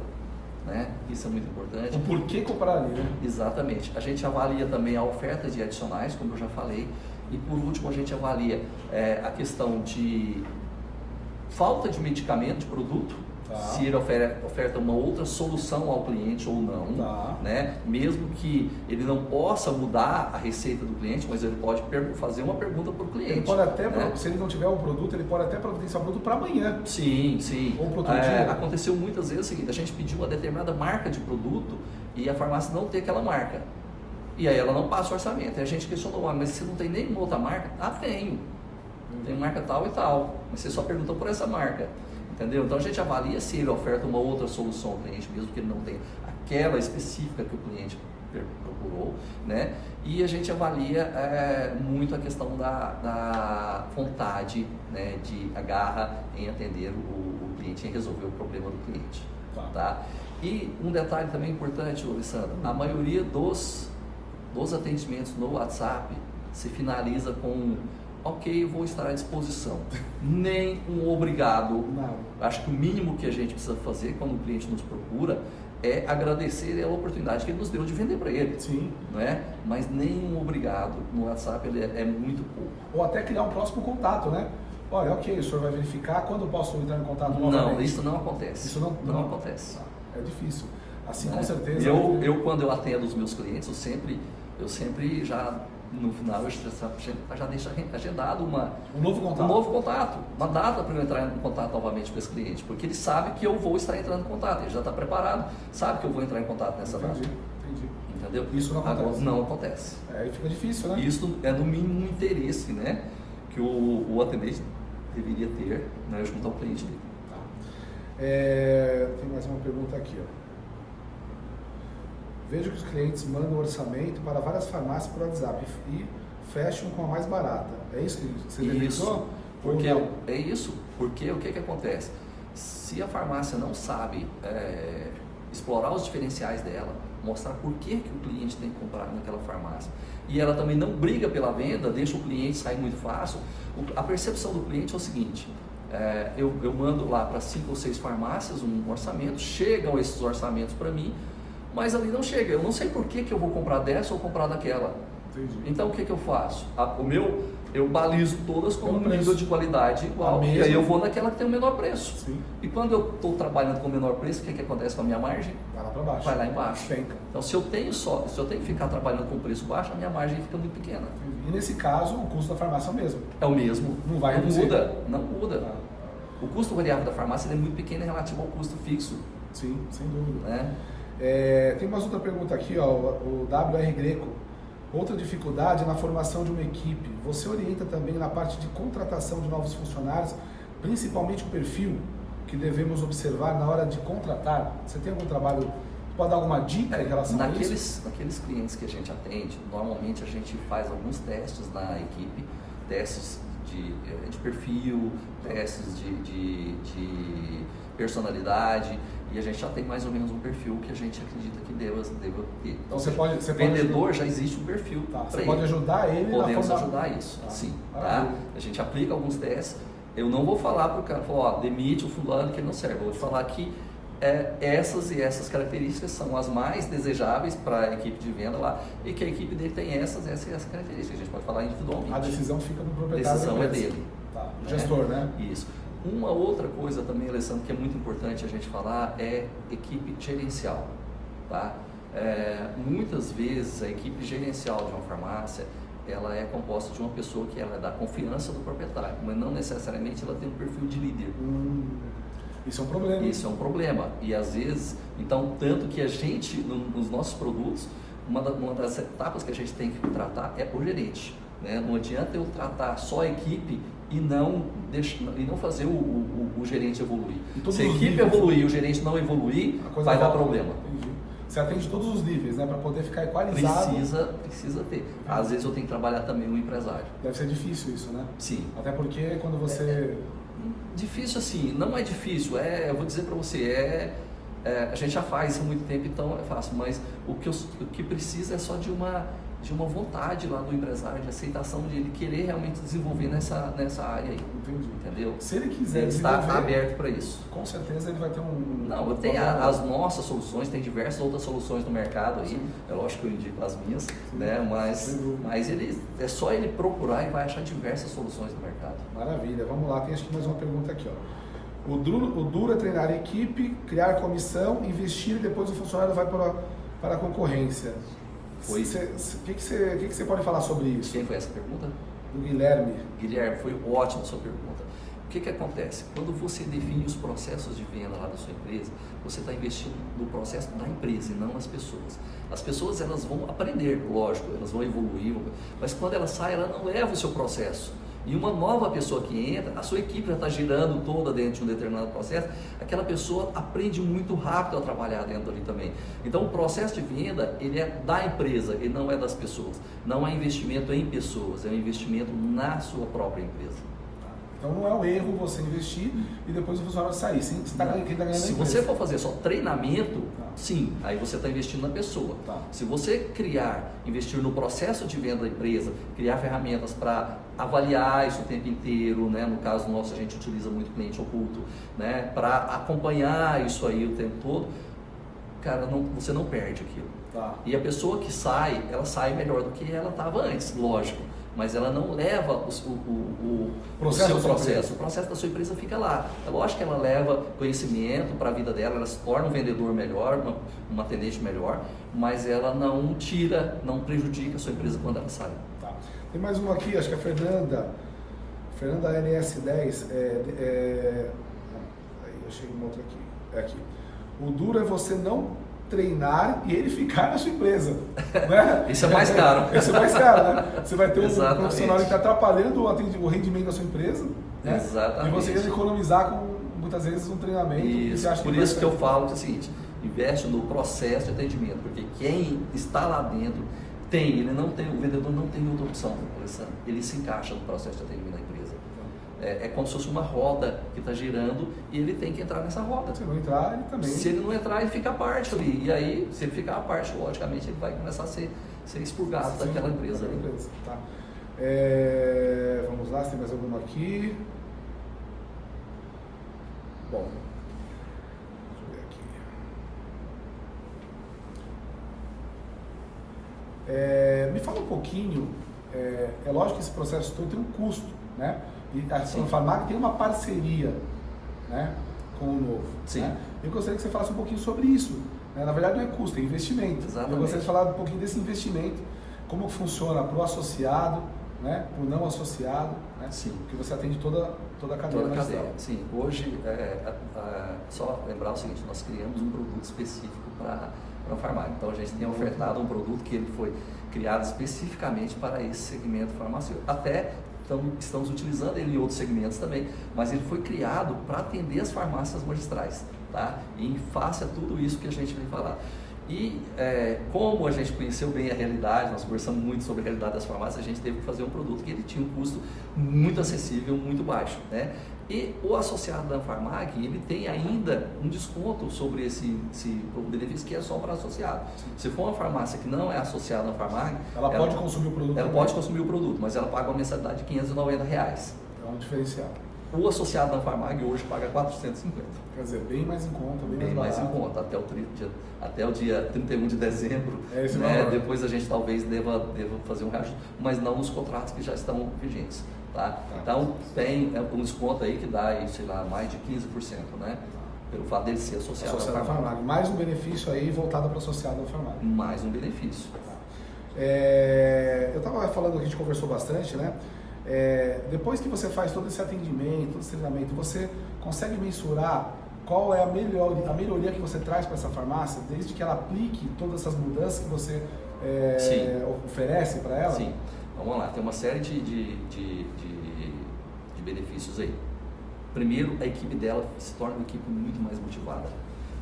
Né? Isso é muito importante. O porquê comprar ali, né? Exatamente. A gente avalia também a oferta de adicionais, como eu já falei, e por último a gente avalia é, a questão de falta de medicamento, de produto, Tá. se ele oferta, oferta uma outra solução ao cliente ou não, Tá. né? Mesmo que ele não possa mudar a receita do cliente, mas ele pode fazer uma pergunta para o cliente. Ele pode até, né? se ele não tiver o produto, ele pode até providenciar o produto para amanhã. Sim, sim. Ou outro É, dia. aconteceu muitas vezes o seguinte, a gente pediu uma determinada marca de produto e a farmácia não tem aquela marca. E aí ela não passa o orçamento. E a gente questionou, ah, mas você não tem nenhuma outra marca? Ah, tenho. Tem marca tal e tal. Mas você só perguntou por essa marca. Entendeu? Então a gente avalia se ele oferta uma outra solução ao cliente, mesmo que ele não tenha aquela específica que o cliente procurou, né? E a gente avalia é, muito a questão da, da vontade, né? De a garra em atender o, o cliente, em resolver o problema do cliente. Tá. Tá? E um detalhe também importante, Alessandro, a maioria dos, dos atendimentos no WhatsApp se finaliza com ok, vou estar à disposição. Nem um obrigado. Não. Acho que o mínimo que a gente precisa fazer quando o cliente nos procura é agradecer a oportunidade que ele nos deu de vender para ele. Sim. Não é? Mas nenhum obrigado no WhatsApp ele é, é muito pouco. Ou até criar um próximo contato, né? Olha, ok, o senhor vai verificar quando eu posso entrar em contato Não, novamente. isso não acontece. Isso não, não acontece. É difícil. Assim, né? com certeza. Eu, eu quando eu atendo os meus clientes, eu sempre, eu sempre já no final eu já, deixo agendado uma, Um novo contato. um novo contato, uma data para eu entrar em contato novamente com esse cliente, porque ele sabe que eu vou estar entrando em contato, ele já está preparado, sabe que eu vou entrar em contato nessa Entendi, data. entendi. Entendeu? Isso não Agora, acontece. não acontece. É, Aí fica difícil, né? Isso é no mínimo um interesse, né? Que o, o atendente deveria ter, né, junto ao cliente dele. Tá. É, tem mais uma pergunta aqui. Ó. Vejo que os clientes mandam orçamento para várias farmácias por WhatsApp e fecham com a mais barata. É isso que você Isso, porque é isso, porque o que que acontece? Se a farmácia não sabe é, explorar os diferenciais dela, mostrar por que, que o cliente tem que comprar naquela farmácia, e ela também não briga pela venda, deixa o cliente sair muito fácil, a percepção do cliente é o seguinte, é, eu, eu mando lá para cinco ou seis farmácias um orçamento, chegam esses orçamentos para mim, mas ali não chega, eu não sei por que, que eu vou comprar dessa ou comprar daquela. Entendi. Então o que, que eu faço? A- o meu, eu balizo todas com Pelo um preço. nível de qualidade igual. E aí eu vou naquela que tem o menor preço. Sim. E quando eu estou trabalhando com o menor preço, o que, que acontece com a minha margem? Vai lá para baixo. Vai lá embaixo. Despenca. Então se eu tenho só, se eu tenho que ficar trabalhando com preço baixo, a minha margem fica muito pequena. E nesse caso, o custo da farmácia é o mesmo. É o mesmo. Não vai reduzir? muda, não muda. Tá. O custo variável da farmácia é muito pequeno em relativo ao custo fixo. Sim, sem dúvida. Né? É, tem mais outra pergunta aqui, ó, o WR Greco. Outra dificuldade é na formação de uma equipe. Você orienta também na parte de contratação de novos funcionários, principalmente o perfil que devemos observar na hora de contratar? Você tem algum trabalho, pode dar alguma dica em relação a isso? Naqueles, naqueles clientes que a gente atende, normalmente a gente faz alguns testes na equipe, testes de, eh, de perfil, testes de, de, de personalidade, e a gente já tem mais ou menos um perfil que a gente acredita que deva, deva ter. Então você pode- você pode vendedor já existe um perfil. Tá, você ele. pode ajudar ele Podemos forma- ajudar isso, Tá. sim. Tá? A gente aplica alguns testes. Eu não vou falar para o cara, falar, ó, demite o fulano que ele não serve. Eu vou te falar que é, essas e essas características são as mais desejáveis para a equipe de venda lá e que a equipe dele tem essas, essas e essas características. A gente pode falar individualmente. A decisão fica no A proprietário decisão da é dele. Tá, o né? gestor, né? Isso. Uma outra coisa também, Alessandro, que é muito importante a gente falar é equipe gerencial. Tá? É, muitas vezes a equipe gerencial de uma farmácia ela é composta de uma pessoa que ela é da confiança do proprietário, mas não necessariamente ela tem um perfil de líder. Hum, isso é um problema. Isso é um problema. E às vezes, então, tanto que a gente, no- nos nossos produtos, uma das etapas que a gente tem que tratar é o gerente. Né? Não adianta eu tratar só a equipe e não, deixar, e não fazer o, o- o gerente evoluir. Se a equipe níveis. evoluir e o gerente não evoluir, vai dar problema. Entendi. Você atende todos os níveis, né? Para poder ficar equalizado. Precisa, precisa ter. Às vezes eu tenho que trabalhar também o empresário. Deve ser difícil isso, né? Sim. Até porque quando você. Difícil assim, não é difícil, é, eu vou dizer para você, é, é, a gente já faz isso há muito tempo, então é fácil, mas o que, eu- o que precisa é só de uma, de uma vontade lá do empresário, de aceitação de ele querer realmente desenvolver nessa, nessa área aí, Entendi. entendeu? Se ele quiser Ele está aberto para isso. com certeza ele vai ter um. Não, tenho a- as nossas soluções, tem diversas outras soluções no mercado aí. Sim. É lógico que eu indico as minhas, né? Mas, mas ele é só ele procurar e vai achar diversas soluções no mercado. Maravilha, vamos lá, tem acho que mais uma pergunta aqui, ó. O duro, o duro é treinar a equipe, criar comissão, investir e depois o funcionário vai para, para a concorrência. O que, que, você, que, que você pode falar sobre isso? Quem foi essa pergunta? Do Guilherme. Guilherme, foi ótima a sua pergunta. O que, que acontece? Quando você define os processos de venda lá da sua empresa, você está investindo no processo da empresa e não nas pessoas. As pessoas elas vão aprender, lógico, elas vão evoluir, mas quando ela sai, ela não leva o seu processo. E uma nova pessoa que entra, a sua equipe já está girando toda dentro de um determinado processo, aquela pessoa aprende muito rápido a trabalhar dentro ali também. Então o processo de venda, ele é da empresa, ele não é das pessoas. Não é investimento em pessoas, é um investimento na sua própria empresa. Então não é um erro você investir e depois o funcionário sair. Sim, você tá, quem tá ganhando Se você for fazer só treinamento. Sim, aí você está investindo na pessoa. Tá. Se você criar, investir no processo de venda da empresa, criar ferramentas para avaliar isso o tempo inteiro, né? no caso nosso a gente utiliza muito cliente oculto, né? para acompanhar isso aí o tempo todo, cara, não, você não perde aquilo. Tá. E a pessoa que sai, ela sai melhor do que ela estava antes, lógico mas ela não leva o, o, o, processo o seu processo. O processo da sua empresa fica lá. É lógico que ela leva conhecimento para a vida dela, ela se torna um vendedor melhor, uma, uma atendente melhor, mas ela não tira, não prejudica a sua empresa quando ela sai. Tá. Tem mais uma aqui, acho que a Fernanda, Fernanda NS10, é, é, aí eu achei uma outra aqui, é aqui. O duro é você não treinar e ele ficar na sua empresa. Né? Isso é mais caro. Isso é mais caro, né? Você vai ter um Exatamente. profissional que está atrapalhando o rendimento da sua empresa. Né? Exatamente. E você ia economizar com muitas vezes um treinamento. Isso. Por que isso que eu falo que é o seguinte, investe no processo de atendimento, porque quem está lá dentro tem, ele não tem, o vendedor não tem outra opção, ele se encaixa no processo de atendimento da empresa é, é como se fosse uma roda que está girando e ele tem que entrar nessa roda. Se não entrar, ele também. Se ele não entrar, ele fica à parte ali. E aí, se ele ficar à parte, logicamente, ele vai começar a ser, ser expurgado Sim, daquela empresa. ali. empresa tá. É, vamos lá, se tem mais alguma aqui. Bom. É, me fala um pouquinho, é, é lógico que esse processo todo tem um custo, né? E a Sanfarmag tem uma parceria né, com o Novo. Sim. Né? Eu gostaria que você falasse um pouquinho sobre isso. Né? Na verdade, não é custo, é investimento. Exatamente. Eu gostaria de falar um pouquinho desse investimento, como funciona para o associado, né, para o não associado, né? Sim. porque você atende toda, toda a cadeia toda a cadeia. Sim, hoje, é, é, é, só lembrar o seguinte, nós criamos um produto específico para para a farmácia. Então a gente tem ofertado um produto que ele foi criado especificamente para esse segmento farmacêutico. Até estamos utilizando ele em outros segmentos também, mas ele foi criado para atender as farmácias magistrais, tá? Em face a tudo isso que a gente vem falar. E é, como a gente conheceu bem a realidade, nós conversamos muito sobre a realidade das farmácias, a gente teve que fazer um produto que ele tinha um custo muito acessível, muito baixo, né? E o associado da Farmag, ele tem ainda um desconto sobre esse, esse benefício que é só para associado. Se for uma farmácia que não é associada à Farmag, ela, ela pode consumir o produto. Ela também. pode consumir o produto, mas ela paga uma mensalidade de 590 reais. É um diferencial. O associado da Farmag hoje paga 450. Quer dizer, bem mais em conta, bem, bem mais, mais, em conta, até o, dia, até o dia 31 de dezembro. É esse né? Depois a gente talvez deva, deva fazer um reajuste, mas não nos contratos que já estão vigentes. Tá? Então tem é, um desconto aí que dá, aí, sei lá, mais de 15%, né? Pelo fato dele ser associado, associado à farmácia. Mais um benefício aí voltado para associado à farmácia. Mais um benefício. É, eu estava falando a gente conversou bastante, né? É, depois que você faz todo esse atendimento, todo esse treinamento, você consegue mensurar qual é a, melhor, a melhoria que você traz para essa farmácia, desde que ela aplique todas essas mudanças que você é, oferece para ela? Sim. Vamos lá, tem uma série de, de, de, de, benefícios aí. Primeiro, a equipe dela se torna uma equipe muito mais motivada.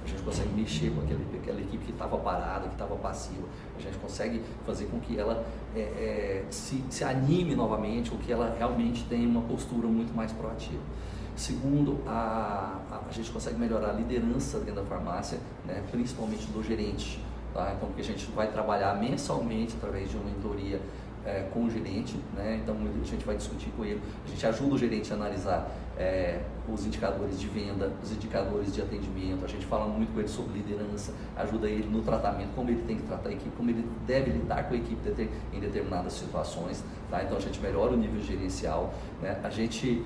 A gente consegue mexer com aquele, aquela equipe que estava parada, que estava passiva. A gente consegue fazer com que ela é, é, se, se anime novamente, ou que ela realmente tenha uma postura muito mais proativa. Segundo, a, a, a, gente consegue melhorar a liderança dentro da farmácia, né, principalmente do gerente. Tá? Então, porque a gente vai trabalhar mensalmente através de uma mentoria é, com o gerente, né? então a gente vai discutir com ele, a gente ajuda o gerente a analisar é, os indicadores de venda, os indicadores de atendimento, a gente fala muito com ele sobre liderança, ajuda ele no tratamento, como ele tem que tratar a equipe, como ele deve lidar com a equipe em determinadas situações, tá? então a gente melhora o nível gerencial, né? a gente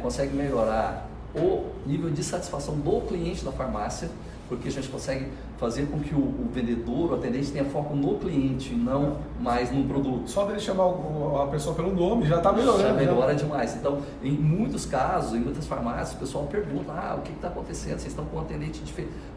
consegue melhorar o nível de satisfação do cliente da farmácia, porque a gente consegue fazer com que o, o vendedor, o atendente tenha foco no cliente, não mais no produto. Só dele chamar a pessoa pelo nome já está melhorando. Já né? melhora demais. Então, em muitos casos, em muitas farmácias, o pessoal pergunta, ah, o que está acontecendo? Vocês estão com um, atendente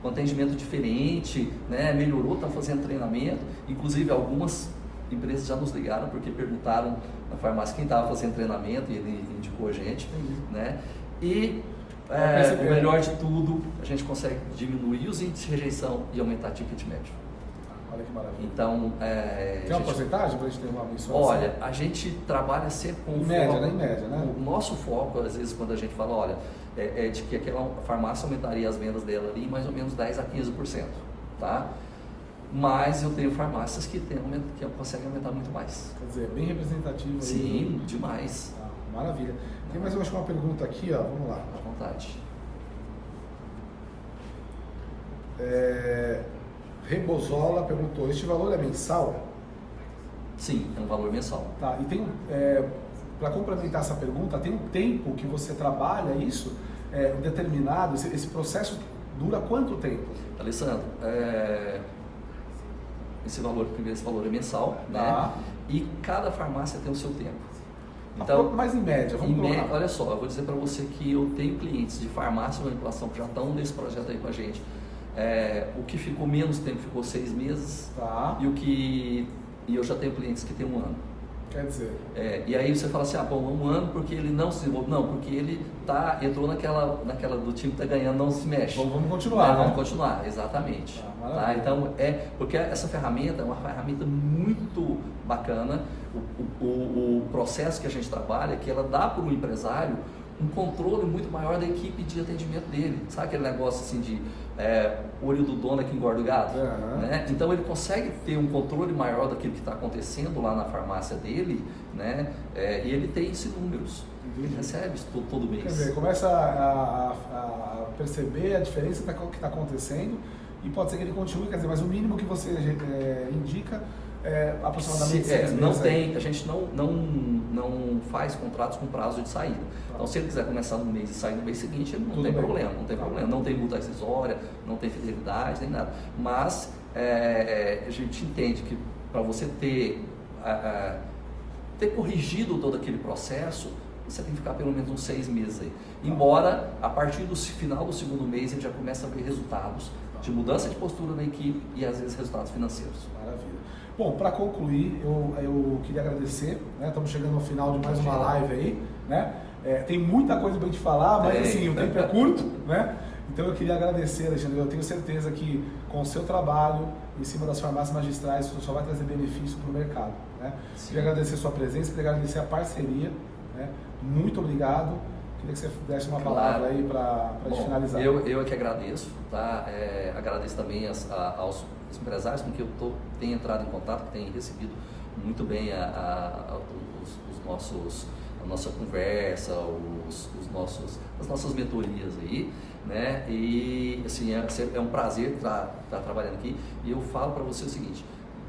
um atendimento diferente, né? melhorou, estão fazendo treinamento. Inclusive, algumas empresas já nos ligaram porque perguntaram na farmácia quem estava fazendo treinamento e ele indicou a gente. Né? E é, o melhor de tudo, a gente consegue diminuir os índices de rejeição e aumentar o ticket médio. Olha que maravilha. Então, é, Tem uma gente, porcentagem para a gente ter uma mensualização? Olha, a gente trabalha sempre com... Em média, né? Em média, né? O nosso foco, às vezes, quando a gente fala, olha, é, é, de que aquela farmácia aumentaria as vendas dela ali mais ou menos 10 a 15%, tá? Mas eu tenho farmácias que, tem, que conseguem aumentar muito mais. Quer dizer, bem representativo. Sim, aí. demais. Ah, maravilha. Tem mais eu acho uma pergunta aqui, ó. Vamos lá. Vontade. É, Rebozola perguntou, este valor é mensal? Sim, é um valor mensal. Tá, e tem, é, para complementar essa pergunta, tem um tempo que você trabalha isso, é, determinado, esse, esse, processo dura quanto tempo? Alessandro, é, esse valor, primeiro esse valor é mensal, né? tá. né? E cada farmácia tem o seu tempo. Então, mais em média, vamos em média, Olha só, eu vou dizer para você que eu tenho clientes de farmácia e manipulação que já estão nesse projeto aí com a gente. É, o que ficou menos tempo ficou seis meses. Tá. E o que. E eu já tenho clientes que têm um ano. Quer dizer. É, e aí você fala assim, ah, bom, um ano porque ele não se desenvolveu. Não, porque ele tá, entrou naquela, naquela do time que está ganhando, não se mexe. Vamos, vamos continuar. É, né? Vamos continuar, exatamente. Ah, tá? Então, é, porque essa ferramenta é uma ferramenta muito bacana. O, o, o, o processo que a gente trabalha, é que ela dá para o empresário um controle muito maior da equipe de atendimento dele. Sabe aquele negócio assim de é, olho do dono é que engorda o gado? Uhum. Né? Então ele consegue ter um controle maior daquilo que está acontecendo lá na farmácia dele, né? É, e ele tem esses números. Entendi. Ele recebe isso todo, todo mês. Quer dizer, começa a, a, a perceber a diferença que está acontecendo e pode ser que ele continue, quer dizer, mas o mínimo que você é, indica é, aproximadamente se, é, não tem, a gente não, não, não faz contratos com prazo de saída. Então, se ele quiser começar no mês e sair no mês seguinte, não Tudo tem bem. problema, não tem tá. problema, não tem multa acessória, não tem fidelidade, nem nada. Mas é, a gente entende que para você ter, ter corrigido todo aquele processo, você tem que ficar pelo menos uns seis meses aí. Tá. Embora, a partir do final do segundo mês, ele já começa a ver resultados de mudança de postura na equipe e às vezes resultados financeiros. Maravilha. Bom, para concluir, eu, eu queria agradecer, né? Estamos chegando ao final de mais uma live aí, né? É, tem muita coisa para gente falar, mas assim, o tempo é curto, né? Então eu queria agradecer, Alexandre. Eu tenho certeza que com o seu trabalho em cima das farmácias magistrais, isso só vai trazer benefício para o mercado. Né? Queria agradecer a sua presença, queria agradecer a parceria. Né? Muito obrigado. Queria que você desse uma claro. palavra aí para a gente finalizar. Eu, eu é que agradeço, tá? É, agradeço também as, a, aos empresários com quem eu tô, tenho entrado em contato, que têm recebido muito bem a, a, a os, os, nossos, a nossa conversa, os, os, nossos, as nossas mentorias aí, né? E assim, é, é um prazer estar, estar trabalhando aqui. E eu falo para você o seguinte,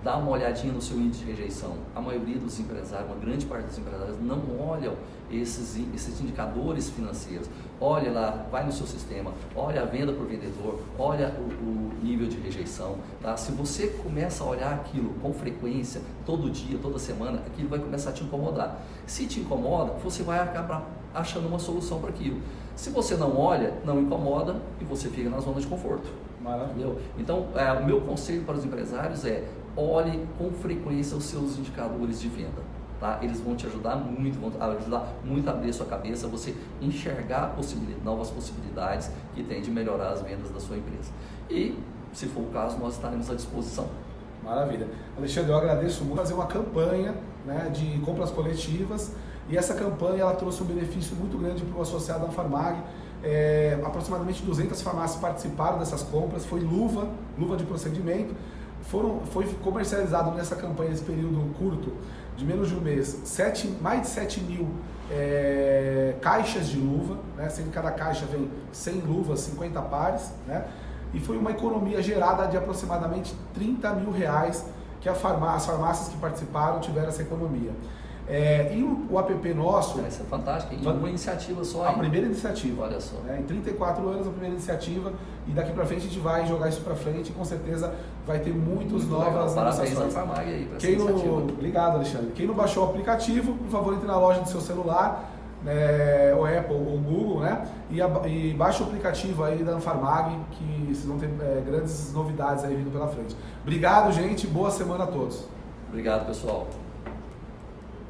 dá uma olhadinha no seu índice de rejeição. A maioria dos empresários, uma grande parte dos empresários não olham esses, esses indicadores financeiros. Olha lá, vai no seu sistema, olha a venda por vendedor, olha o, o, nível de rejeição. Tá? Se você começa a olhar aquilo com frequência, todo dia, toda semana, aquilo vai começar a te incomodar. Se te incomoda, você vai acabar achando uma solução para aquilo. Se você não olha, não incomoda e você fica na zona de conforto. Maravilha. Então, é, o meu conselho para os empresários é olhe com frequência os seus indicadores de venda. Tá? Eles vão te ajudar muito, vão ajudar muito a abrir a sua cabeça, você enxergar possibilidades, novas possibilidades que tem de melhorar as vendas da sua empresa. E, se for o caso, nós estaremos à disposição. Maravilha. Alexandre, eu agradeço muito fazer uma campanha né, de compras coletivas e essa campanha ela trouxe um benefício muito grande para o associado da Farmag. É, aproximadamente 200 farmácias participaram dessas compras, foi luva, luva de procedimento foram, foi comercializado nessa campanha, nesse período curto, de menos de um mês, sete, mais de 7 mil é, caixas de luva, né, sendo que cada caixa vem 100 luvas, 50 pares, né, e foi uma economia gerada de aproximadamente 30 mil reais que farmá as farmácias que participaram tiveram essa economia. É, e o, o, app nosso. Isso é fantástico, em uma iniciativa só. A primeira iniciativa. Olha só. Né, em 34 anos, a primeira iniciativa. E daqui para frente a gente vai jogar isso para frente e com certeza vai ter muitos Muito novas Parabéns à aí para Quem não, Obrigado, Alexandre. Quem não baixou o aplicativo, por favor, entre na loja do seu celular. É, o Apple ou o Google, né? E, a, e baixa o aplicativo aí da Farmag, que vocês vão ter é, grandes novidades aí vindo pela frente. Obrigado, gente. Boa semana a todos. Obrigado, pessoal.